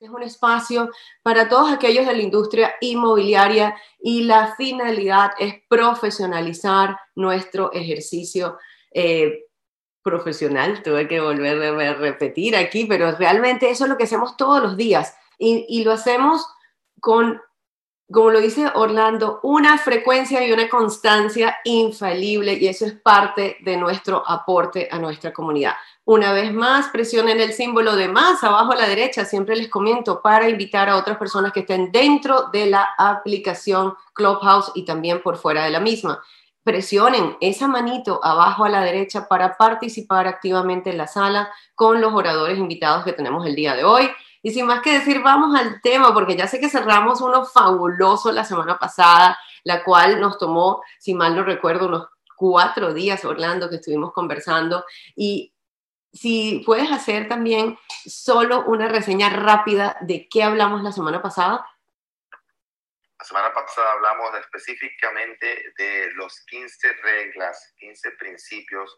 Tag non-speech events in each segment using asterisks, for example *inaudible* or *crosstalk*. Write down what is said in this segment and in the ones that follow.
Es un espacio para todos aquellos de la industria inmobiliaria y la finalidad es profesionalizar nuestro ejercicio eh, profesional. Tuve que volver a repetir aquí, pero realmente eso es lo que hacemos todos los días y, y lo hacemos con, como lo dice Orlando, una frecuencia y una constancia infalible y eso es parte de nuestro aporte a nuestra comunidad. Una vez más, presionen el símbolo de más abajo a la derecha, siempre les comento, para invitar a otras personas que estén dentro de la aplicación Clubhouse y también por fuera de la misma. Presionen esa manito abajo a la derecha para participar activamente en la sala con los oradores invitados que tenemos el día de hoy. Y sin más que decir, vamos al tema, porque ya sé que cerramos uno fabuloso la semana pasada, la cual nos tomó, si mal no recuerdo, unos cuatro días, Orlando, que estuvimos conversando. Y si puedes hacer también solo una reseña rápida de qué hablamos la semana pasada. La semana pasada hablamos específicamente de los 15 reglas, 15 principios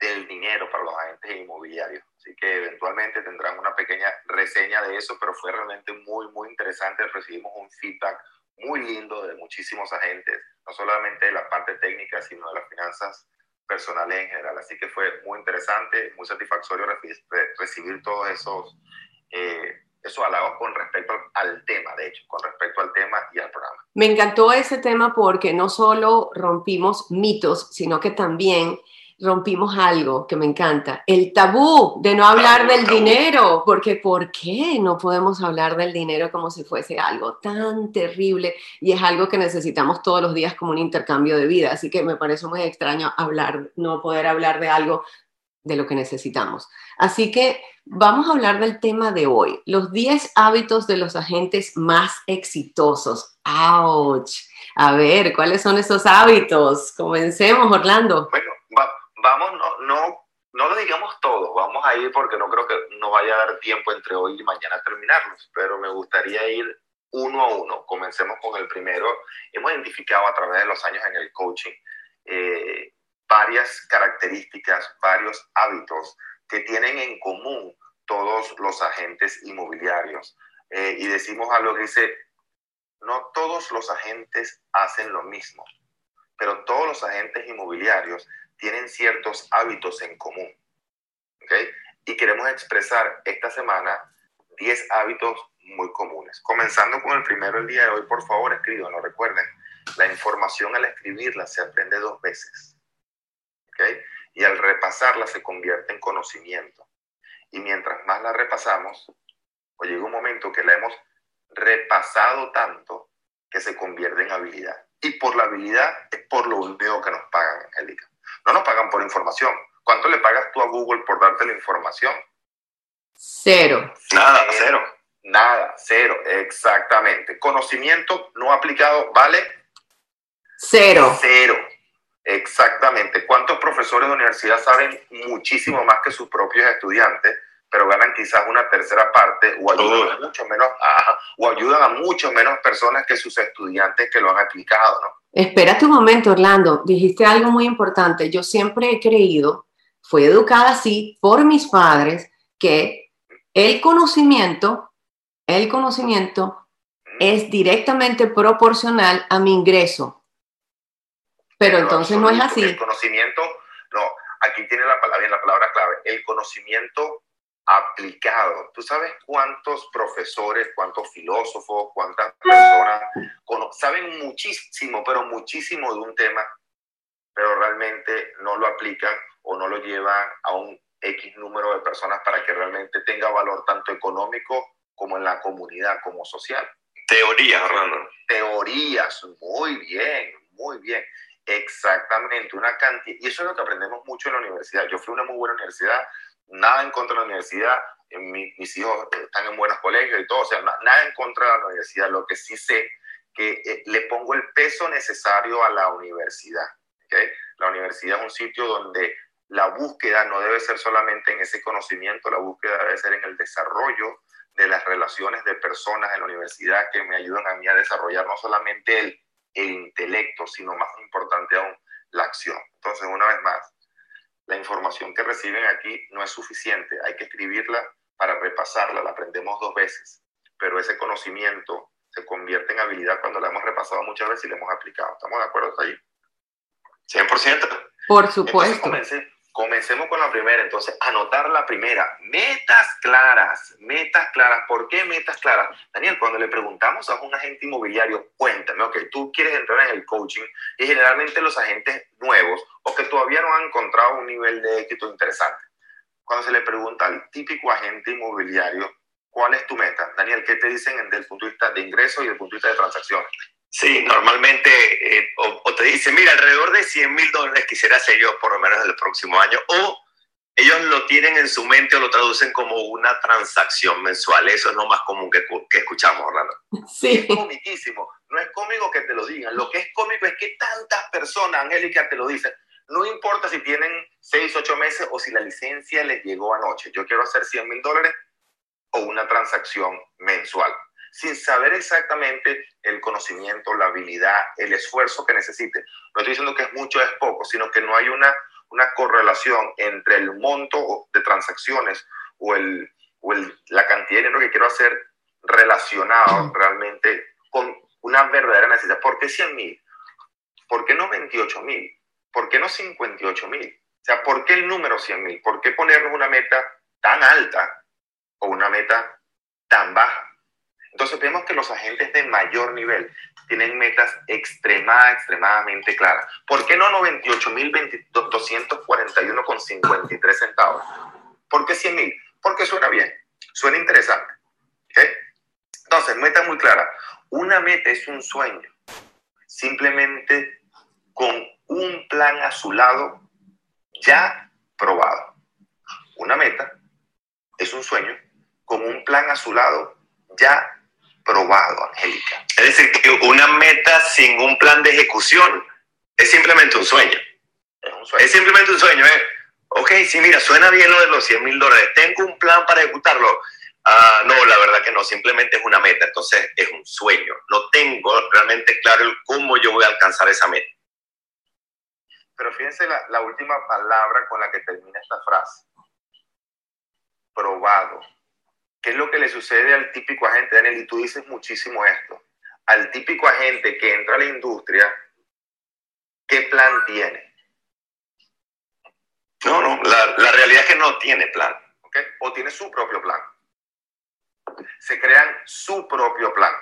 del dinero para los agentes inmobiliarios. Así que eventualmente tendrán una pequeña reseña de eso, pero fue realmente muy, muy interesante. Recibimos un feedback muy lindo de muchísimos agentes, no solamente de la parte técnica, sino de las finanzas personales en general. Así que fue muy interesante, muy satisfactorio recibir todos esos, eh, esos halagos con respecto al tema, de hecho, con respecto al tema y al programa. Me encantó ese tema porque no solo rompimos mitos, sino que también rompimos algo que me encanta, el tabú de no hablar del dinero, porque ¿por qué no podemos hablar del dinero como si fuese algo tan terrible? Y es algo que necesitamos todos los días como un intercambio de vida, así que me parece muy extraño hablar, no poder hablar de algo de lo que necesitamos. Así que vamos a hablar del tema de hoy, los 10 hábitos de los agentes más exitosos. ¡Auch! A ver, ¿cuáles son esos hábitos? Comencemos, Orlando. Bueno, vamos, no, no, no lo digamos todo, vamos a ir porque no creo que no vaya a dar tiempo entre hoy y mañana a terminarlos, pero me gustaría ir uno a uno. Comencemos con el primero. Hemos identificado a través de los años en el coaching eh, varias características, varios hábitos que tienen en común todos los agentes inmobiliarios. Eh, y decimos algo que dice, no todos los agentes hacen lo mismo, pero todos los agentes inmobiliarios tienen ciertos hábitos en común. ¿okay? Y queremos expresar esta semana 10 hábitos muy comunes. Comenzando con el primero el día de hoy, por favor, escríbanlo. Recuerden, la información al escribirla se aprende dos veces. ¿okay? Y al repasarla se convierte en conocimiento. Y mientras más la repasamos, o llega un momento que la hemos repasado tanto que se convierte en habilidad. Y por la habilidad es por lo único que nos pagan, Angélica. No nos pagan por información. ¿Cuánto le pagas tú a Google por darte la información? Cero. Nada, cero. Nada, cero, exactamente. Conocimiento no aplicado, ¿vale? Cero. Cero. Exactamente. ¿Cuántos profesores de universidad saben muchísimo más que sus propios estudiantes, pero ganan quizás una tercera parte o ayudan, a mucho menos, o ayudan a mucho menos personas que sus estudiantes que lo han aplicado, ¿no? Espérate un momento, Orlando. Dijiste algo muy importante. Yo siempre he creído, fui educada así por mis padres, que el conocimiento, el conocimiento es directamente proporcional a mi ingreso. Pero, entonces no es así. El conocimiento, no, aquí tiene la palabra, la palabra clave. El conocimiento aplicado. ¿Tú sabes cuántos profesores, cuántos filósofos, cuántas personas saben muchísimo, pero muchísimo de un tema, pero realmente no lo aplican o no lo llevan a un X número de personas para que realmente tenga valor tanto económico como en la comunidad, como social? Teorías, Orlando. Teorías, muy bien, muy bien. Exactamente, una cantidad. Y eso es lo que aprendemos mucho en la universidad. Yo fui a una muy buena universidad, nada en contra de la universidad, eh, mis hijos están en buenos colegios y todo, o sea, nada en contra de la universidad, lo que sí sé que eh, le pongo el peso necesario a la universidad. La universidad es un sitio donde la búsqueda no debe ser solamente en ese conocimiento, la búsqueda debe ser en el desarrollo de las relaciones de personas en la universidad que me ayudan a mí a desarrollar no solamente el, el intelecto, sino más importante aún, la acción. Entonces, una vez más, la información que reciben aquí no es suficiente, hay que escribirla para repasarla, la aprendemos dos veces. pero ese conocimiento se convierte en habilidad cuando la hemos repasado muchas veces y la hemos aplicado. ¿Estamos de acuerdo hasta ahí? 100%. Por supuesto. Comencemos con la primera. Entonces, anotar la primera. Metas claras, metas claras. ¿Por qué metas claras? Daniel, cuando le preguntamos a un agente inmobiliario, cuéntame, ok, tú quieres entrar en el coaching y generalmente los agentes nuevos o que todavía no han encontrado un nivel de éxito interesante. Cuando se le pregunta al típico agente inmobiliario, ¿cuál es tu meta? Daniel, ¿qué te dicen desde el punto de vista de ingresos y desde el punto de vista de transacciones? Sí, normalmente eh, o, te dicen, mira, alrededor de 100 mil dólares quisiera hacer yo por lo menos el próximo año, o ellos lo tienen en su mente o lo traducen como una transacción mensual. Eso es lo más común que, que escuchamos, Orlando. Sí. Es comiquísimo. No es cómico que te lo digan. Lo que es cómico es que tantas personas, Angélica, te lo dicen. No importa si tienen 6, 8 meses o si la licencia les llegó anoche. Yo quiero hacer 100 mil dólares o una transacción mensual sin saber exactamente el conocimiento, la habilidad, el esfuerzo que necesite. No estoy diciendo que es mucho o es poco, sino que no hay una, una correlación entre el monto de transacciones o, el, o el, la cantidad de dinero que quiero hacer relacionado realmente con una verdadera necesidad. ¿Por qué 100 mil? ¿Por qué no 28 mil? ¿Por qué no 58 mil? O sea, ¿por qué el número 100 mil? ¿Por qué ponernos una meta tan alta o una meta tan baja? Entonces vemos que los agentes de mayor nivel tienen metas extremadamente claras. ¿Por qué no 98.241,53 centavos? ¿Por qué 100.000? Porque suena bien, suena interesante. Entonces, meta muy clara. Una meta es un sueño. Simplemente con un plan a su lado ya probado. Una meta es un sueño con un plan a su lado ya probado, Angélica. Es decir, que una meta sin un plan de ejecución es simplemente un sueño. Es, un sueño. es simplemente un sueño. ¿eh? Ok, sí, mira, suena bien lo de los 100 mil dólares. ¿Tengo un plan para ejecutarlo? Ah, no, la verdad que no, simplemente es una meta. Entonces es un sueño. No tengo realmente claro el cómo yo voy a alcanzar esa meta. Pero fíjense la, la última palabra con la que termina esta frase. Probado ¿Qué es lo que le sucede al típico agente, Daniel? Y tú dices muchísimo esto. Al típico agente que entra a la industria, ¿qué plan tiene? No, no, la, realidad es que no tiene plan. ¿okay? O tiene su propio plan. Se crean su propio plan.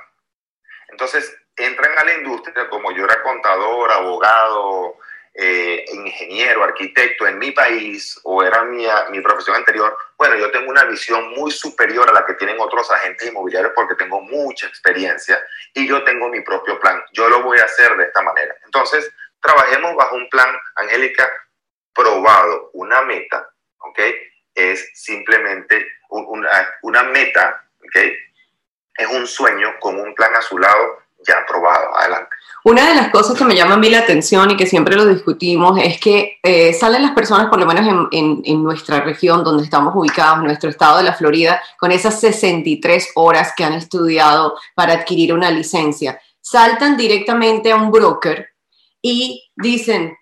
Entonces, entran a la industria como yo era contador, abogado, eh, ingeniero, arquitecto en mi país o era mi, mi profesión anterior, bueno, yo tengo una visión muy superior a la que tienen otros agentes inmobiliarios porque tengo mucha experiencia y yo tengo mi propio plan. Yo lo voy a hacer de esta manera. Entonces, trabajemos bajo un plan, Angélica, probado, una meta, ¿ok? Es simplemente una, una meta, ¿ok? Es un sueño con un plan a su lado ya probado. Adelante. Una de las cosas que me llama a mí la atención y que siempre lo discutimos es que eh, salen las personas, por lo menos en, en, nuestra región donde estamos ubicados, en nuestro estado de la Florida, con esas 63 horas que han estudiado para adquirir una licencia. Saltan directamente a un broker y dicen,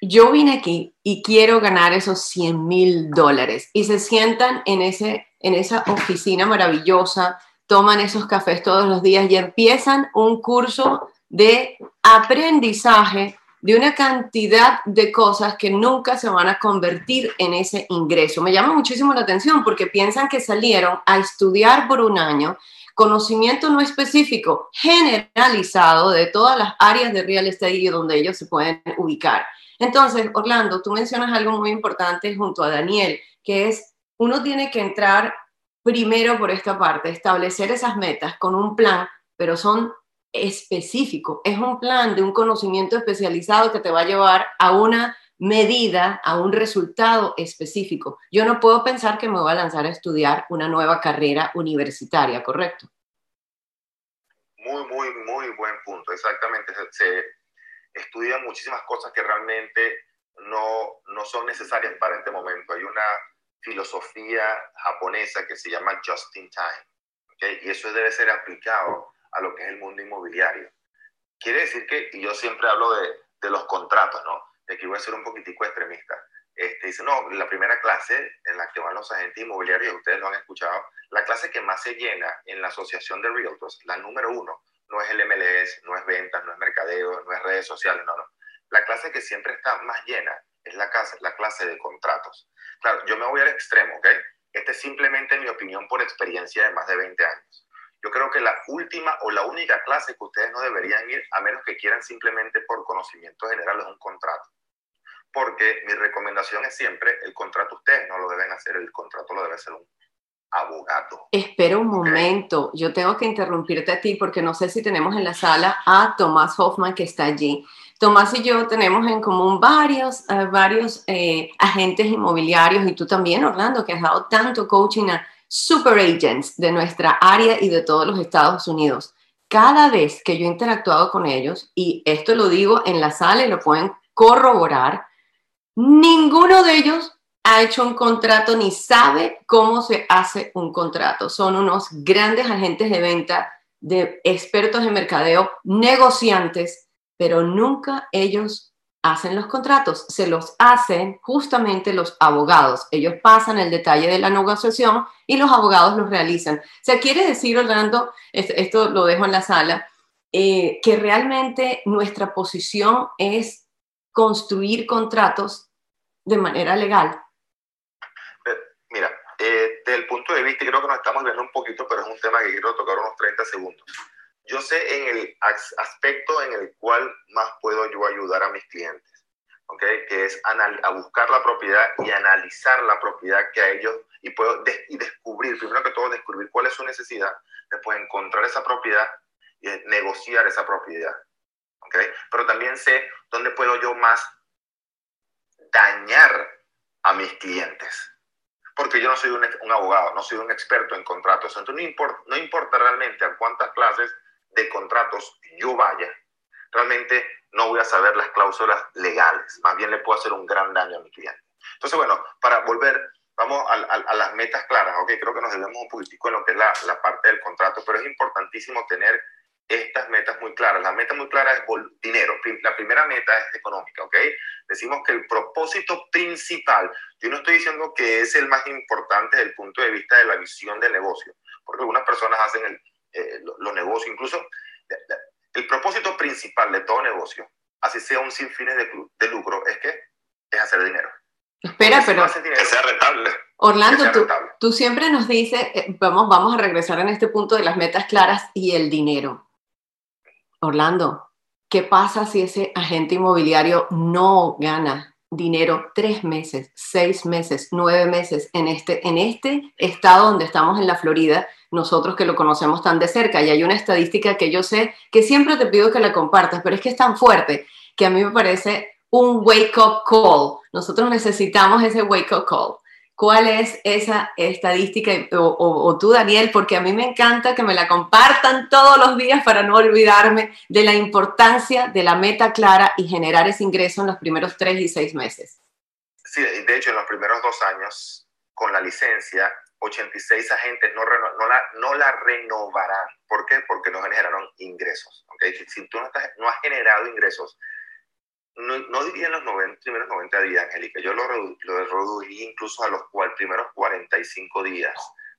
yo vine aquí y quiero ganar esos 100 mil dólares. Y se sientan en, ese, en esa oficina maravillosa, toman esos cafés todos los días y empiezan un curso de aprendizaje de una cantidad de cosas que nunca se van a convertir en ese ingreso. Me llama muchísimo la atención porque piensan que salieron a estudiar por un año conocimiento no específico, generalizado de todas las áreas de real estate donde ellos se pueden ubicar. Entonces, Orlando, tú mencionas algo muy importante junto a Daniel, que es uno tiene que entrar primero por esta parte, establecer esas metas con un plan, pero son específico, es un plan de un conocimiento especializado que te va a llevar a una medida, a un resultado específico. Yo no puedo pensar que me voy a lanzar a estudiar una nueva carrera universitaria, ¿correcto? Muy, muy, muy buen punto, exactamente. Se, estudian muchísimas cosas que realmente no, no son necesarias para este momento. Hay una filosofía japonesa que se llama just in time, y eso debe ser aplicado a lo que es el mundo inmobiliario. Quiere decir que, y yo siempre hablo de, de los contratos, ¿no? De aquí voy a ser un poquitico extremista. Este, dice, no, la primera clase en la que van los agentes inmobiliarios, ustedes lo han escuchado, La clase que más se llena en la Asociación de Realtors, la número uno, no es el MLS, no es ventas, no es mercadeo, no es redes sociales, no, no. La clase que siempre está más llena es la clase, la clase de contratos. Claro, yo me voy al extremo, ¿ok? Esta es simplemente mi opinión por experiencia de más de 20 años. Yo creo que la última o la única clase que ustedes no deberían ir, a menos que quieran simplemente por conocimiento general, es un contrato. Porque mi recomendación es siempre, el contrato ustedes no lo deben hacer, el contrato lo debe hacer un abogado. Espera un momento, yo tengo que interrumpirte a ti porque no sé si tenemos en la sala a Tomás Hoffman que está allí. Tomás y yo tenemos en común varios, eh, varios eh, agentes inmobiliarios y tú también, Orlando, que has dado tanto coaching a super agents de nuestra área y de todos los Estados Unidos. Cada vez que yo he interactuado con ellos, y esto lo digo en la sala y lo pueden corroborar, ninguno de ellos ha hecho un contrato ni sabe cómo se hace un contrato. Son unos grandes agentes de venta, de expertos en mercadeo, negociantes, pero nunca ellos hacen los contratos, se los hacen justamente los abogados. Ellos pasan el detalle de la negociación y los abogados los realizan. O sea, quiere decir, Orlando, esto lo dejo en la sala, eh, que realmente nuestra posición es construir contratos de manera legal Mira, eh, desde el punto de vista, creo que nos estamos viendo un poquito, pero es un tema que quiero tocar unos 30 segundos. Yo sé en el aspecto en el cual más puedo yo ayudar a mis clientes, ¿okay? que es a buscar la propiedad y analizar la propiedad que a ellos, y, puedo y descubrir, primero que todo, descubrir cuál es su necesidad, después encontrar esa propiedad y negociar esa propiedad. ¿okay? Pero también sé dónde puedo yo más dañar a mis clientes porque yo no soy un, abogado, no soy un experto en contratos. Entonces no importa, no importa realmente a cuántas clases de contratos yo vaya, realmente no voy a saber las cláusulas legales, más bien le puedo hacer un gran daño a mi cliente. Entonces, bueno, para volver, vamos a, las metas claras, ok, creo que nos debemos un poquitico en lo que es la, la parte del contrato, pero es importantísimo tener estas metas muy claras. La meta muy clara es dinero. La primera meta es económica, ¿ok? Decimos que el propósito principal, yo no estoy diciendo que es el más importante desde el punto de vista de la visión del negocio, porque algunas personas hacen el, eh, los negocios, incluso el propósito principal de todo negocio, así sea un sin fines de, lucro, es que es hacer dinero. Espera, pero... que sea rentable. Orlando, tú, tú, siempre nos dices, eh, vamos, vamos a regresar en este punto de las metas claras y el dinero. Orlando, ¿qué pasa si ese agente inmobiliario no gana dinero tres meses, seis meses, nueve meses en este, en este estado donde estamos en la Florida, nosotros que lo conocemos tan de cerca? Y hay una estadística que yo sé que siempre te pido que la compartas, pero es que es tan fuerte que a mí me parece un wake-up call. Nosotros necesitamos ese wake-up call cuál es esa estadística o, tú, Daniel, porque a mí me encanta que me la compartan todos los días para no olvidarme de la importancia de la meta clara y generar ese ingreso en los primeros tres y seis meses. Sí, de hecho, en los primeros dos años, con la licencia, 86 agentes no, no, la, no la renovarán. ¿Por qué? Porque no generaron ingresos. ¿okay? Si, tú no, no has generado ingresos, no, diría en los 90, primeros 90 días, Angélica, yo lo, lo reducí incluso a los primeros 45 días.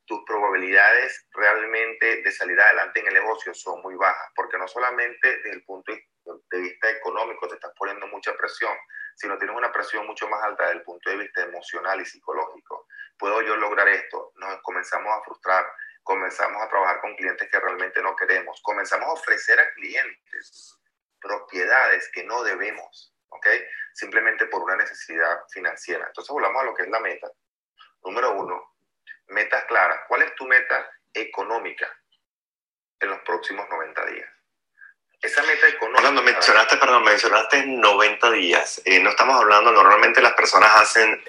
Tus probabilidades realmente de salir adelante en el negocio son muy bajas, porque no solamente desde el punto de vista económico te estás poniendo mucha presión, sino tienes una presión mucho más alta desde el punto de vista emocional y psicológico. ¿Puedo yo lograr esto? Nos comenzamos a frustrar, comenzamos a trabajar con clientes que realmente no queremos, comenzamos a ofrecer a clientes propiedades que no debemos, ¿ok? Simplemente por una necesidad financiera. Entonces volvamos a lo que es la meta. Número uno, metas claras. ¿Cuál es tu meta económica en los próximos 90 días? Esa meta económica... Cuando mencionaste, perdón, mencionaste 90 días. Eh, no estamos hablando, normalmente las personas hacen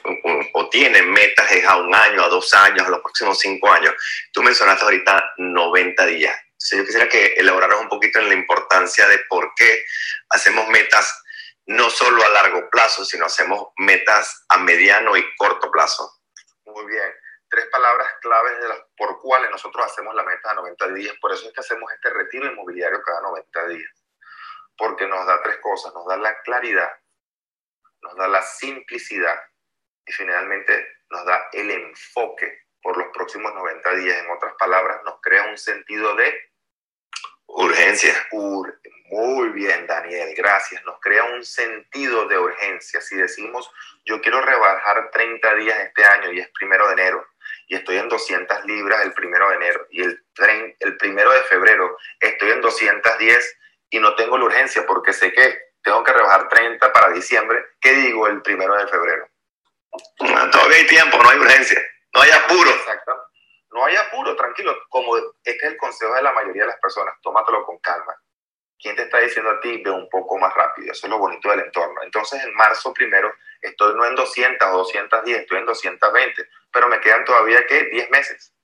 o tienen metas a un año, a dos años, a los próximos cinco años. Tú mencionaste ahorita 90 días yo quisiera que elaboraras un poquito en la importancia de por qué hacemos metas no solo a largo plazo, sino hacemos metas a mediano y corto plazo. Palabras claves de las por cuáles nosotros hacemos la meta a 90 días. Por eso es que hacemos este retiro inmobiliario cada 90 días. Porque nos da tres cosas. Nos da la claridad, nos da la simplicidad y finalmente nos da el enfoque por los próximos 90 días. En otras palabras, nos crea un sentido de urgencia. muy bien, Daniel, gracias. Nos crea un sentido de urgencia. Si decimos, yo quiero rebajar 30 días este año y es primero de enero, y estoy en 200 libras el primero de enero, y el, el primero de febrero estoy en 210 y no tengo la urgencia porque sé que tengo que rebajar 30 para diciembre, ¿qué digo el primero de febrero? todavía hay tiempo, no hay urgencia, no hay apuro. Exacto. No hay apuro, tranquilo. Como este es el consejo de la mayoría de las personas, tómatelo con calma. ¿Quién te está diciendo a ti? Ve un poco más rápido. Eso es lo bonito del entorno. Entonces, en marzo primero, estoy no en 200 o 210, estoy en 220, pero me quedan todavía, ¿qué? 10 meses.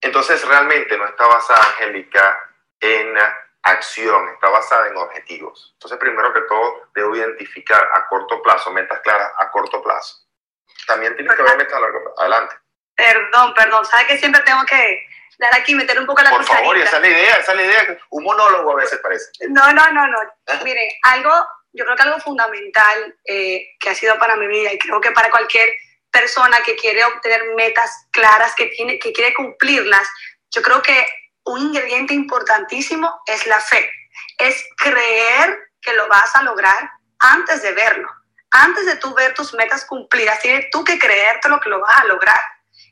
Entonces, realmente no está basada, Angélica, en acción, está basada en objetivos. Entonces, primero que todo, debo identificar a corto plazo, metas claras a corto plazo. También tiene que haber metas a largo plazo. Adelante. Perdón, perdón. ¿Sabe que siempre tengo que dar aquí, meter un poco la Por favor, esa es la idea, esa es la idea. Un monólogo a veces parece. No, no, no, no. Mire, algo, yo creo que algo fundamental eh, que ha sido para mi vida y creo que para cualquier persona que quiere obtener metas claras, que, tiene, que quiere cumplirlas, yo creo que un ingrediente importantísimo es la fe. Es creer que lo vas a lograr antes de verlo. Antes de tú ver tus metas cumplidas, tienes tú que creerte lo que lo vas a lograr.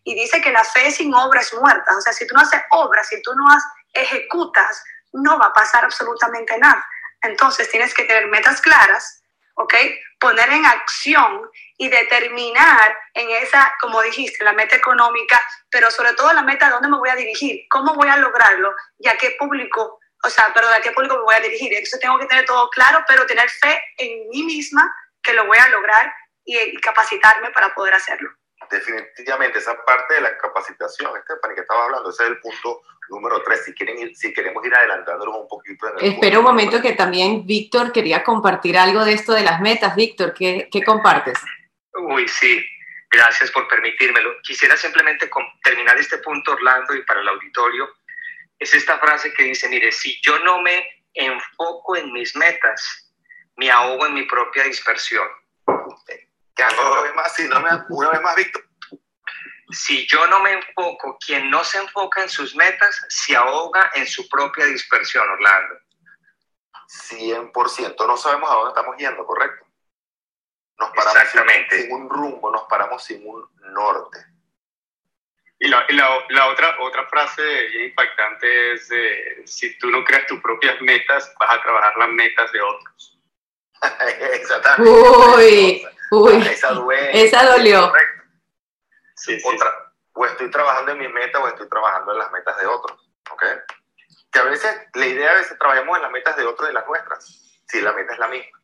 Y dice que la fe sin obra es muerta. O sea, si tú no haces obras, si tú no ejecutas, no va a pasar absolutamente nada. Entonces tienes que tener metas claras, ¿ok? Poner en acción y determinar en esa, como dijiste, la meta económica, pero sobre todo la meta de dónde me voy a dirigir, cómo voy a lograrlo y a qué público, o sea, perdón, a qué público me voy a dirigir. Entonces tengo que tener todo claro, pero tener fe en mí misma que lo voy a lograr y, capacitarme para poder hacerlo. Definitivamente, esa parte de la capacitación, Stephanie, que estaba hablando, ese es el punto número tres. Si, quieren si queremos ir adelantándonos un poquito. Espera un momento que también Víctor quería compartir algo de esto de las metas. Víctor, ¿qué, qué compartes? Uy, sí, gracias por permitírmelo. Quisiera simplemente terminar este punto, Orlando, y para el auditorio, es esta frase que dice, mire, si yo no me enfoco en mis metas, me ahogo en mi propia dispersión. Ya, una vez más, sí, no me, una vez más, Víctor. Si yo no me enfoco, quien no se enfoca en sus metas, se ahoga en su propia dispersión, Orlando. 100%, no sabemos a dónde estamos yendo, ¿correcto? Nos paramos Sin, un rumbo, nos paramos sin un norte. Y la, la, otra, otra frase impactante es, si tú no creas tus propias metas, vas a trabajar las metas de otros. *laughs* Exactamente. Uy, uy. Esa, duele, esa dolió. Sí, o estoy trabajando en mi meta o estoy trabajando en las metas de otros. ¿Ok? Que a veces, la idea es que trabajemos en las metas de otros y las nuestras, si la meta es la misma.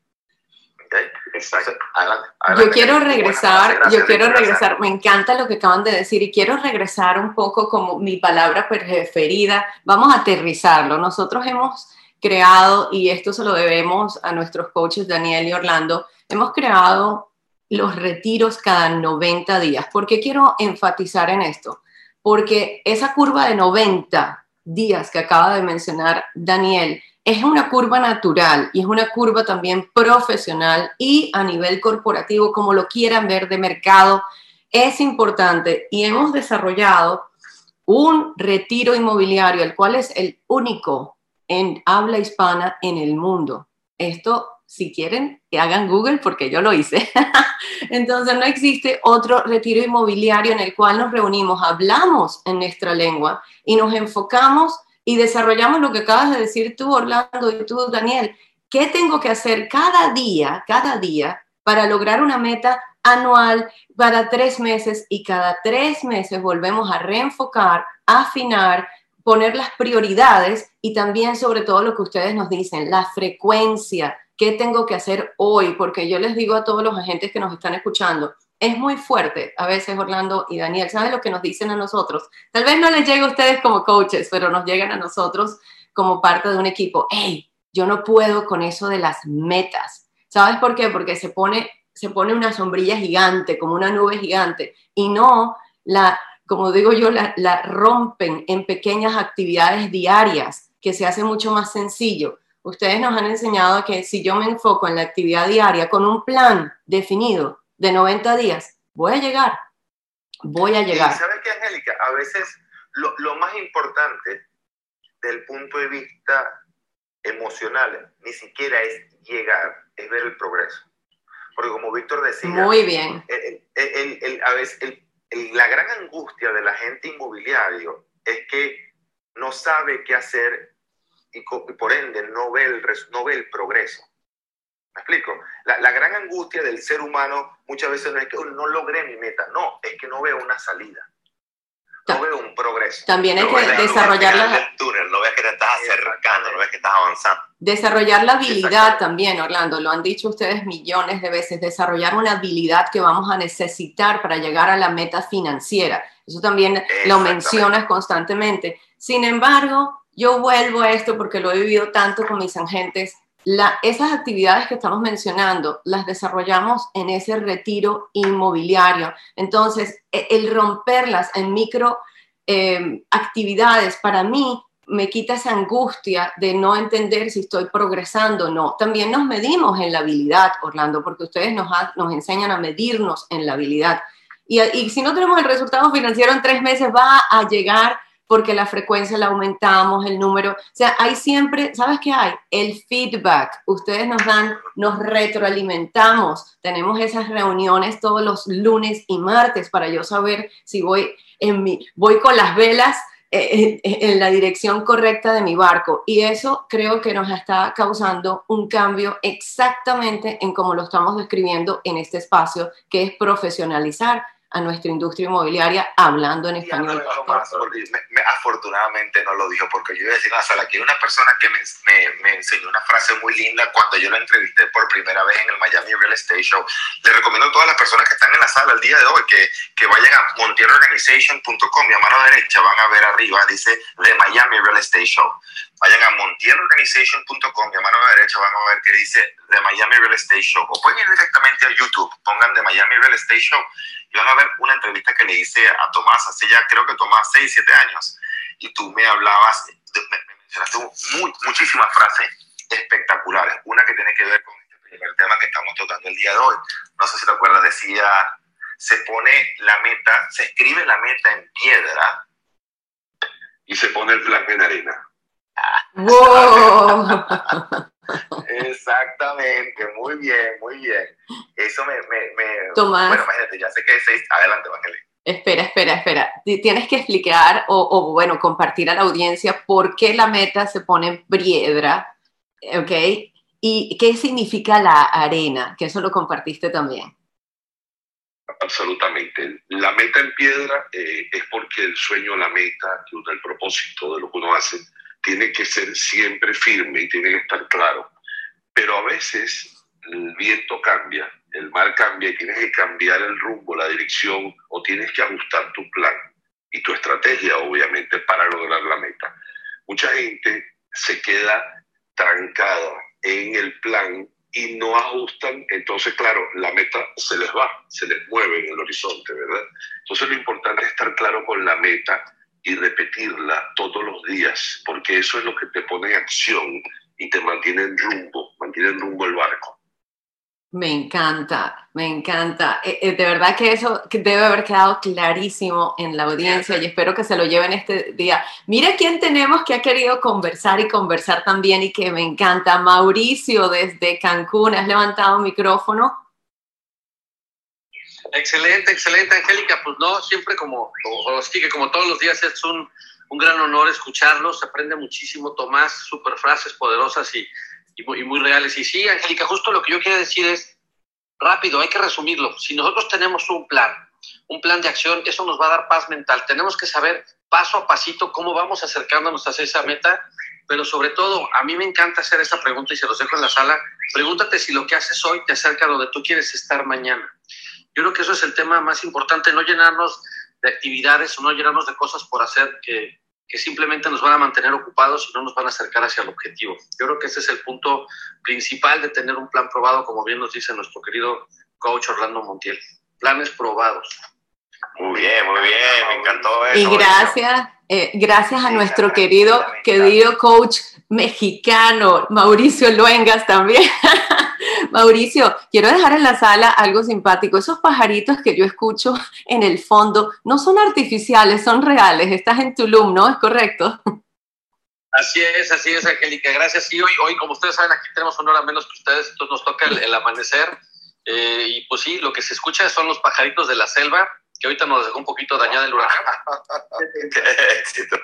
yo quiero regresar, yo quiero regresar, me encanta lo que acaban de decir y quiero regresar un poco como mi palabra preferida, vamos a aterrizarlo. Nosotros hemos creado, y esto se lo debemos a nuestros coaches Daniel y Orlando, hemos creado los retiros cada 90 días. ¿Por qué quiero enfatizar en esto? Porque esa curva de 90 días que acaba de mencionar Daniel es una curva natural y es una curva también profesional y a nivel corporativo, como lo quieran ver de mercado, es importante y hemos desarrollado un retiro inmobiliario, el cual es el único en habla hispana en el mundo. Esto, si quieren, que hagan Google porque yo lo hice. *laughs* Entonces, no existe otro retiro inmobiliario en el cual nos reunimos, hablamos en nuestra lengua y nos enfocamos y desarrollamos lo que acabas de decir tú, Orlando, y tú, Daniel. ¿Qué tengo que hacer cada día, cada día, para lograr una meta anual para tres meses y cada tres meses volvemos a reenfocar, afinar, poner las prioridades y también sobre todo lo que ustedes nos dicen, la frecuencia, qué tengo que hacer hoy, porque yo les digo a todos los agentes que nos están escuchando, es muy fuerte a veces Orlando y Daniel, ¿sabes lo que nos dicen a nosotros? Tal vez no les llegue a ustedes como coaches, pero nos llegan a nosotros como parte de un equipo. Hey, yo no puedo con eso de las metas. ¿Sabes por qué? Porque se pone, se pone una sombrilla gigante, como una nube gigante, y no la, como digo yo, la, la rompen en pequeñas actividades diarias, que se hace mucho más sencillo. Ustedes nos han enseñado que si yo me enfoco en la actividad diaria con un plan definido, de 90 días, voy a llegar. voy a llegar. ¿Sabes qué, Angélica? A veces lo, lo más importante del punto de vista emocional ni siquiera es llegar, es ver el progreso. Porque como Víctor decía, muy bien. El, el, a veces la gran angustia de la gente inmobiliario es que no sabe qué hacer y, por ende no ve el, no ve el progreso. ¿Me explico? La, la, gran angustia del ser humano muchas veces no es que no logré mi meta, no, es que no veo una salida no veo un progreso. También hay que desarrollar la... túnel, no ves que te estás acercando, no ves que estás avanzando. Desarrollar la habilidad también, Orlando, lo han dicho ustedes millones de veces, desarrollar una habilidad que vamos a necesitar para llegar a la meta financiera. Eso también lo mencionas constantemente. Sin embargo, yo vuelvo a esto porque lo he vivido tanto con mis agentes esas actividades que estamos mencionando las desarrollamos en ese retiro inmobiliario. Entonces, e, el romperlas en micro eh, actividades para mí me quita esa angustia de no entender si estoy progresando o no. También nos medimos en la habilidad, Orlando, porque ustedes nos, nos enseñan a medirnos en la habilidad. Y, y si no tenemos el resultado financiero en tres meses, va a llegar porque la frecuencia la aumentamos, el número, o sea, hay siempre, ¿sabes qué hay? El feedback. Ustedes nos dan, nos retroalimentamos. Tenemos esas reuniones todos los lunes y martes para yo saber si voy en mi, voy con las velas eh, en, en la dirección correcta de mi barco. Y eso creo que nos está causando un cambio exactamente en cómo lo estamos describiendo en este espacio, que es profesionalizar a nuestra industria inmobiliaria hablando en español. afortunadamente no lo dijo, porque yo iba a decir, que hay una persona que me, me, enseñó una frase muy linda cuando yo la entrevisté por primera vez en el Miami Real Estate Show. Le recomiendo a todas las personas que están en la sala el día de hoy que, que vayan a montierorganization.com y a mano derecha van a ver arriba, dice The Miami Real Estate Show. Vayan a montierorganization.com y a mano derecha van a ver que dice The Miami Real Estate Show. O pueden ir directamente a YouTube, pongan The Miami Real Estate Show van a ver una entrevista que le hice a Tomás hace ya creo que Tomás 6, 7 años. Y tú me hablabas, me, mencionaste muy, muchísimas frases espectaculares. Una que tiene que ver con este primer tema que estamos tratando el día de hoy. No sé si te acuerdas, decía, se pone la meta, se escribe la meta en piedra y se pone el plan en arena. ¡Wow! *laughs* Exactamente, muy bien, muy bien. Eso me... me, Tomás. Bueno, imagínate, ya sé que es seis. Adelante, Evangelina. Espera, espera, espera. Tienes que explicar o, o, bueno, compartir a la audiencia por qué la meta se pone en piedra, ¿ok? Y qué significa la arena, que eso lo compartiste también. Absolutamente. La meta en piedra eh, es porque el sueño, la meta, el propósito de lo que uno hace, tiene que ser siempre firme y tiene que estar claro. Pero a veces el viento cambia, el mar cambia y tienes que cambiar el rumbo, la dirección o tienes que ajustar tu plan y tu estrategia, obviamente, para lograr la meta. Mucha gente se queda trancada en el plan y no ajustan, entonces claro, la meta se les va, se les mueve en el horizonte, ¿verdad? Entonces lo importante es estar claro con la meta y repetirla todos los días, porque eso es lo que te pone en acción y te mantiene en rumbo, mantiene en rumbo el barco. Me encanta, me encanta. Eh, eh, de verdad que eso debe haber quedado clarísimo en la audiencia y espero que se lo lleven este día. Mira quién tenemos que ha querido conversar y conversar también y que me encanta. Mauricio desde Cancún, has levantado un micrófono. Excelente, excelente, Angélica. Pues no, siempre como, que como todos los días es un, un, gran honor escucharlos, se aprende muchísimo, Tomás, super frases poderosas y, y, muy, y, muy, reales. Y sí, Angélica, justo lo que yo quiero decir es, rápido, hay que resumirlo. Si nosotros tenemos un plan, un plan de acción, eso nos va a dar paz mental. Tenemos que saber paso a pasito cómo vamos acercándonos hacia esa meta, pero sobre todo, a mí me encanta hacer esta pregunta y se los dejo en la sala. Pregúntate si lo que haces hoy te acerca a donde tú quieres estar mañana. Yo creo que eso es el tema más importante, no llenarnos de actividades o no llenarnos de cosas por hacer que, que simplemente nos van a mantener ocupados y no nos van a acercar hacia el objetivo. Yo creo que ese es el punto principal de tener un plan probado, como bien nos dice nuestro querido coach Orlando Montiel. Planes probados. Muy bien, muy bien, me encantó eso. Y gracias, eh, gracias a nuestro querido, querido coach mexicano, Mauricio Luengas también. *laughs* Mauricio, quiero dejar en la sala algo simpático. Esos pajaritos que yo escucho en el fondo no son artificiales, son reales. Estás en Tulum, ¿no? ¿Es correcto? Así es, así es, Angélica. Gracias. Sí, hoy, hoy, como ustedes saben, aquí tenemos una hora menos que ustedes. Entonces nos toca el, amanecer. Eh, y pues sí, lo que se escucha son los pajaritos de la selva, que ahorita nos dejó un poquito dañada el huracán. *laughs* Qué éxito.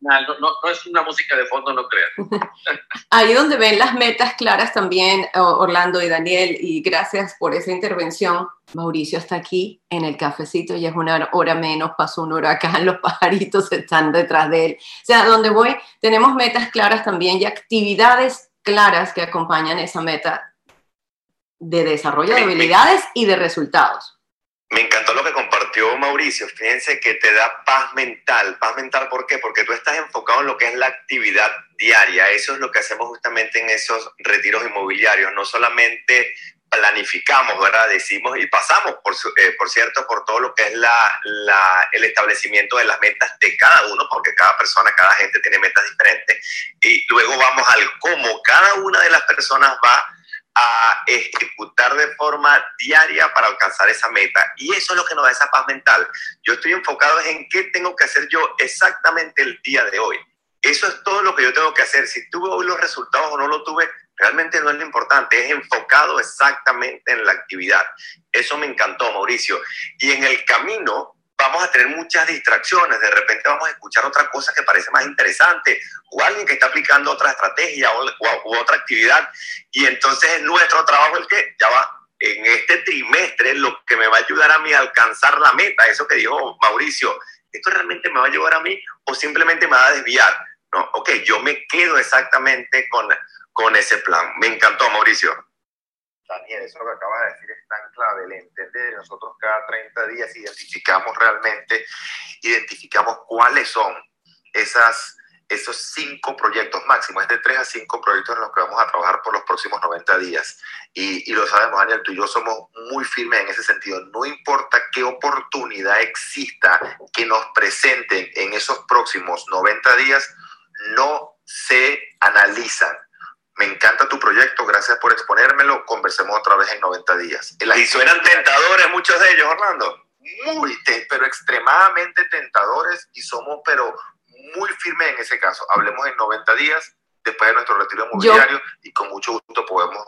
No, no, es una música de fondo, no crean. *laughs* Ahí donde ven las metas claras también, Orlando y Daniel, y gracias por esa intervención. Mauricio está aquí en el cafecito, ya es una hora menos, pasó un huracán, *laughs* los pajaritos están detrás de él. O sea, donde voy, tenemos metas claras también y actividades claras que acompañan esa meta de desarrollo de habilidades y de resultados. Me encantó lo que compartió Mauricio. Fíjense que te da paz mental. Paz mental, ¿por qué? Porque tú estás enfocado en lo que es la actividad diaria. Eso es lo que hacemos justamente en esos retiros inmobiliarios. No solamente planificamos, ¿verdad? Decimos y pasamos, por, eh, por cierto, por todo lo que es la, la, el establecimiento de las metas de cada uno, porque cada persona, cada gente tiene metas diferentes. Y luego vamos al cómo cada una de las personas va a ejecutar de forma diaria para alcanzar esa meta. Y eso es lo que nos da esa paz mental. Yo estoy enfocado en qué tengo que hacer yo exactamente el día de hoy. Eso es todo lo que yo tengo que hacer. Si tuve hoy los resultados o no lo tuve, realmente no es lo importante. Es enfocado exactamente en la actividad. Eso me encantó, Mauricio. Y en el camino vamos a tener muchas distracciones, de repente vamos a escuchar otra cosa que parece más interesante, o alguien que está aplicando otra estrategia o, otra actividad, y entonces es nuestro trabajo el que ya va en este trimestre lo que me va a ayudar a mí a alcanzar la meta, eso que dijo Mauricio, ¿esto realmente me va a llevar a mí o simplemente me va a desviar? No, ok, yo me quedo exactamente con, con ese plan. Me encantó, Mauricio. Daniel, eso que acabas de decir es tan clave, el entender, nosotros cada 30 días identificamos realmente, identificamos cuáles son esas, esos cinco proyectos máximos, es de tres a cinco proyectos en los que vamos a trabajar por los próximos 90 días. Y, y lo sabemos, Daniel, tú y yo somos muy firmes en ese sentido. No importa qué oportunidad exista que nos presenten en esos próximos 90 días, no se analizan me encanta tu proyecto, gracias por exponérmelo. Conversemos otra vez en 90 días. Y suenan tentadores muchos de ellos, Orlando. Muy, pero extremadamente tentadores y somos, pero muy firmes en ese caso. Hablemos en 90 días después de nuestro retiro inmobiliario y con mucho gusto podemos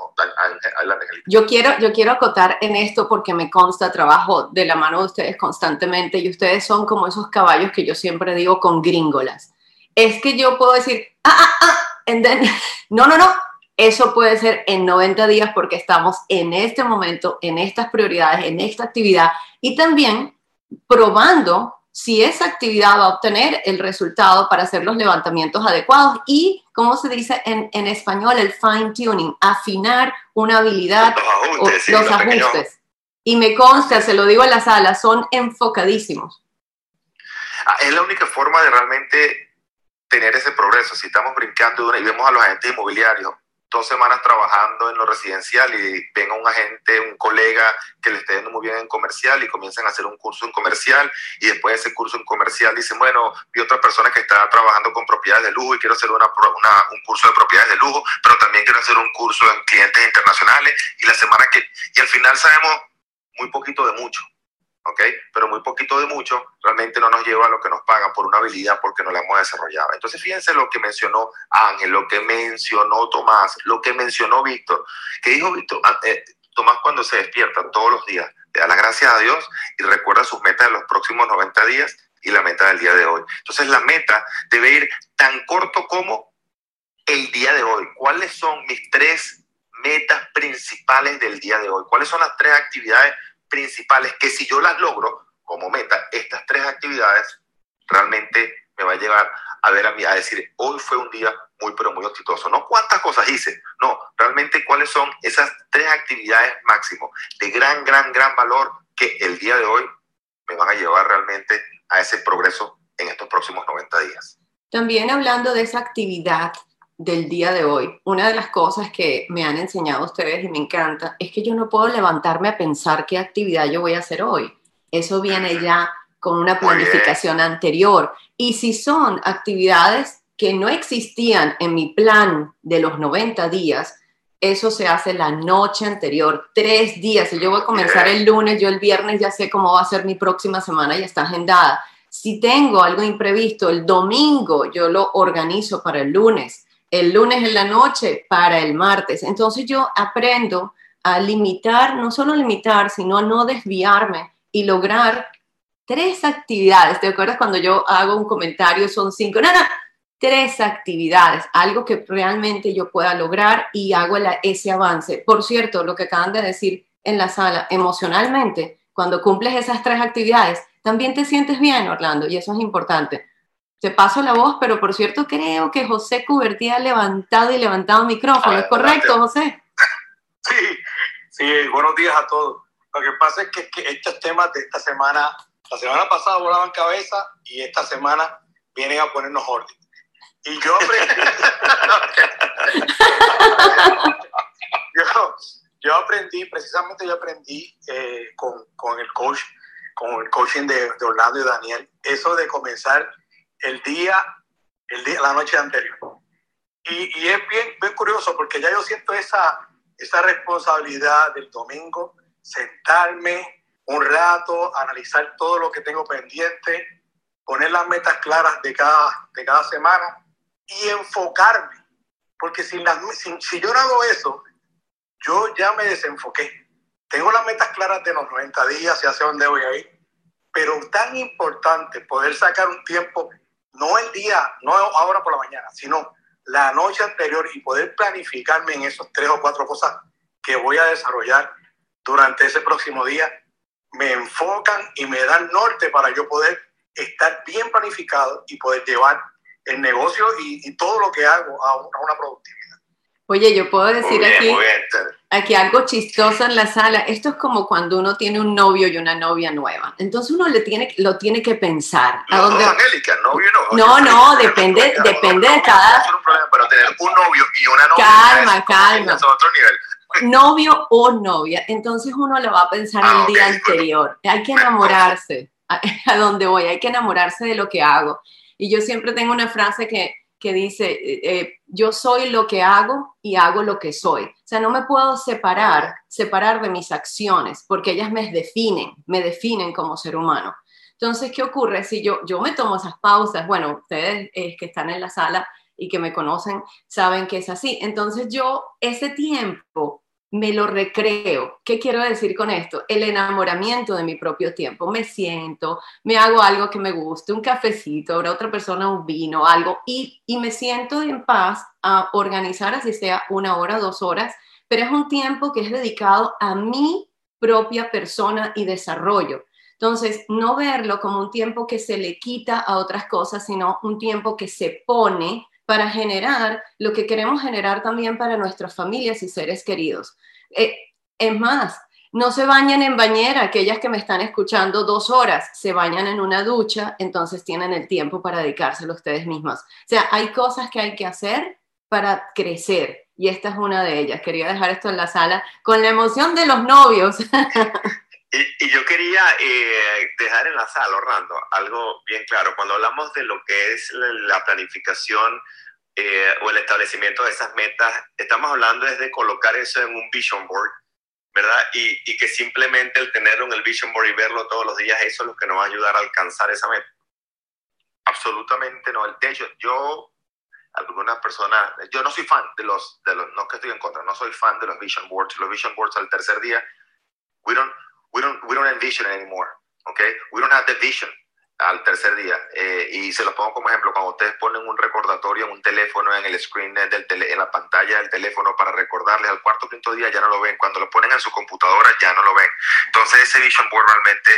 hablar Yo quiero, yo quiero acotar en esto porque me consta trabajo de la mano de ustedes constantemente y ustedes son como esos caballos que yo siempre digo con gringolas. Es que yo puedo decir, ah, ah, ah, *laughs* no, no, no, eso puede ser en 90 días porque estamos en este momento, en estas prioridades, en esta actividad y también probando si esa actividad va a obtener el resultado para hacer los levantamientos adecuados y, como se dice en, en español, el fine tuning, afinar una habilidad los ajustes. O, los ajustes. Y me consta, se lo digo a la sala, son enfocadísimos. Ah, es la única forma de realmente tener ese progreso. Si estamos brincando y vemos a los agentes inmobiliarios dos semanas trabajando en lo residencial y venga un agente, un colega que le esté yendo muy bien en comercial y comienzan a hacer un curso en comercial y después de ese curso en comercial dicen, bueno, vi otra persona que está trabajando con propiedades de lujo y quiero hacer una, un curso de propiedades de lujo, pero también quiero hacer un curso en clientes internacionales y la semana que... Y al final sabemos muy poquito de mucho. ¿Ok? Pero muy poquito de mucho realmente no nos lleva a lo que nos pagan por una habilidad porque no la hemos desarrollado. Entonces fíjense lo que mencionó Ángel, lo que mencionó Tomás, lo que mencionó Víctor. ¿Qué dijo Víctor? Ah, eh, Tomás cuando se despierta todos los días, le da las gracias a Dios y recuerda sus metas de los próximos 90 días y la meta del día de hoy. Entonces la meta debe ir tan corto como el día de hoy. ¿Cuáles son mis tres metas principales del día de hoy? ¿Cuáles son las tres actividades principales que si yo las logro como meta, estas tres actividades, realmente me va a llevar a ver a mí, a decir, hoy fue un día muy, pero muy exitoso. No cuántas cosas hice, no, realmente cuáles son esas tres actividades máximo de gran, gran, gran valor que el día de hoy me van a llevar realmente a ese progreso en estos próximos 90 días. También hablando de esa actividad, del día de hoy, una de las cosas que me han enseñado ustedes y me encanta es que yo no puedo levantarme a pensar qué actividad yo voy a hacer hoy. Eso viene ya con una planificación anterior. Y si son actividades que no existían en mi plan de los 90 días, eso se hace la noche anterior, tres días. Si yo voy a comenzar el lunes, yo el viernes ya sé cómo va a ser mi próxima semana, y está agendada. Si tengo algo imprevisto, el domingo yo lo organizo para el lunes, el lunes en la noche para el martes. Entonces yo aprendo a limitar, no solo limitar, sino a no desviarme y lograr tres actividades. ¿Te acuerdas cuando yo hago un comentario? Son cinco. No, no, tres actividades, algo que realmente yo pueda lograr y hago ese avance. Por cierto, lo que acaban de decir en la sala, emocionalmente, cuando cumples esas tres actividades, también te sientes bien, Orlando, y eso es importante. Te paso la voz, pero por cierto, creo que José Cubertí ha levantado y levantado micrófono. ¿Es correcto, José? *laughs* Sí, sí, buenos días a todos. Lo que pasa es que, que estos temas de esta semana, la semana pasada volaban cabeza y esta semana vienen a ponernos orden. Y yo aprendí. *laughs* yo, aprendí, precisamente yo aprendí eh, con, con, el coach, con el coaching de, de, Orlando y Daniel, eso de comenzar el día, el día la noche anterior. Y, y es bien, bien curioso porque ya yo siento esa, esa responsabilidad del domingo, sentarme un rato, analizar todo lo que tengo pendiente, poner las metas claras de cada, de cada semana y enfocarme. Porque si, si, yo no hago eso, yo ya me desenfoqué. Tengo las metas claras de los 90 días y hacia dónde voy a ir. Pero tan importante poder sacar un tiempo, no el día, no ahora por la mañana, sino la noche anterior y poder planificarme en esos tres o cuatro cosas que voy a desarrollar durante ese próximo día, me enfocan y me dan norte para yo poder estar bien planificado y poder llevar el negocio y, todo lo que hago a, una productividad. Oye, yo puedo decir aquí, aquí algo chistoso en la sala. Esto es como cuando uno tiene un novio y una novia nueva. Entonces uno le tiene, lo tiene que pensar. ¿A dónde... no, Angélica, novio no. No, no, depende, depende de cada. No un problema, pero tener un novio y una novia. Calma, calma. Es otro nivel. Novio o novia. Entonces uno lo va a pensar ah, el día anterior. Hay que enamorarse. A dónde voy, hay que enamorarse de lo que hago. Y yo siempre tengo una frase que, que dice, eh, eh, yo soy lo que hago y hago lo que soy. O sea, no me puedo separar, separar de mis acciones, porque ellas me definen, me definen como ser humano. Entonces, ¿qué ocurre si yo, yo me tomo esas pausas? Bueno, ustedes eh, que están en la sala y que me conocen saben que es así. Entonces, yo ese tiempo me lo recreo. ¿Qué quiero decir con esto? El enamoramiento de mi propio tiempo. Me siento, me hago algo que me guste, un cafecito, ahora otra persona un vino, algo, y, y me siento en paz a organizar así sea una hora, dos horas, pero es un tiempo que es dedicado a mi propia persona y desarrollo. Entonces, no verlo como un tiempo que se le quita a otras cosas, sino un tiempo que se pone para generar lo que queremos generar también para nuestras familias y seres queridos. Eh, es más, no se bañan en bañera, aquellas que me están escuchando dos horas, se bañan en una ducha, entonces tienen el tiempo para dedicárselo a ustedes mismas. O sea, hay cosas que hay que hacer para crecer y esta es una de ellas. Quería dejar esto en la sala con la emoción de los novios. *laughs* Y, yo quería eh, dejar en la sala, Orlando, algo bien claro. Cuando hablamos de lo que es la planificación eh, o el establecimiento de esas metas, estamos hablando de colocar eso en un vision board, ¿verdad? Y, y, que simplemente el tenerlo en el vision board y verlo todos los días, eso es lo que nos va a ayudar a alcanzar esa meta. Absolutamente no. De hecho, yo, algunas personas, yo no soy fan de los, de los, no que estoy en contra, no soy fan de los vision boards. Los vision boards al tercer día, we don't, we don't, we don't envision anymore, okay? We don't have the vision al tercer día. Eh, y se los pongo como ejemplo, cuando ustedes ponen un recordatorio en un teléfono, en el screen del tele, en la pantalla del teléfono para recordarles al cuarto o quinto día ya no lo ven. Cuando lo ponen en su computadora ya no lo ven. Entonces ese Vision Board realmente,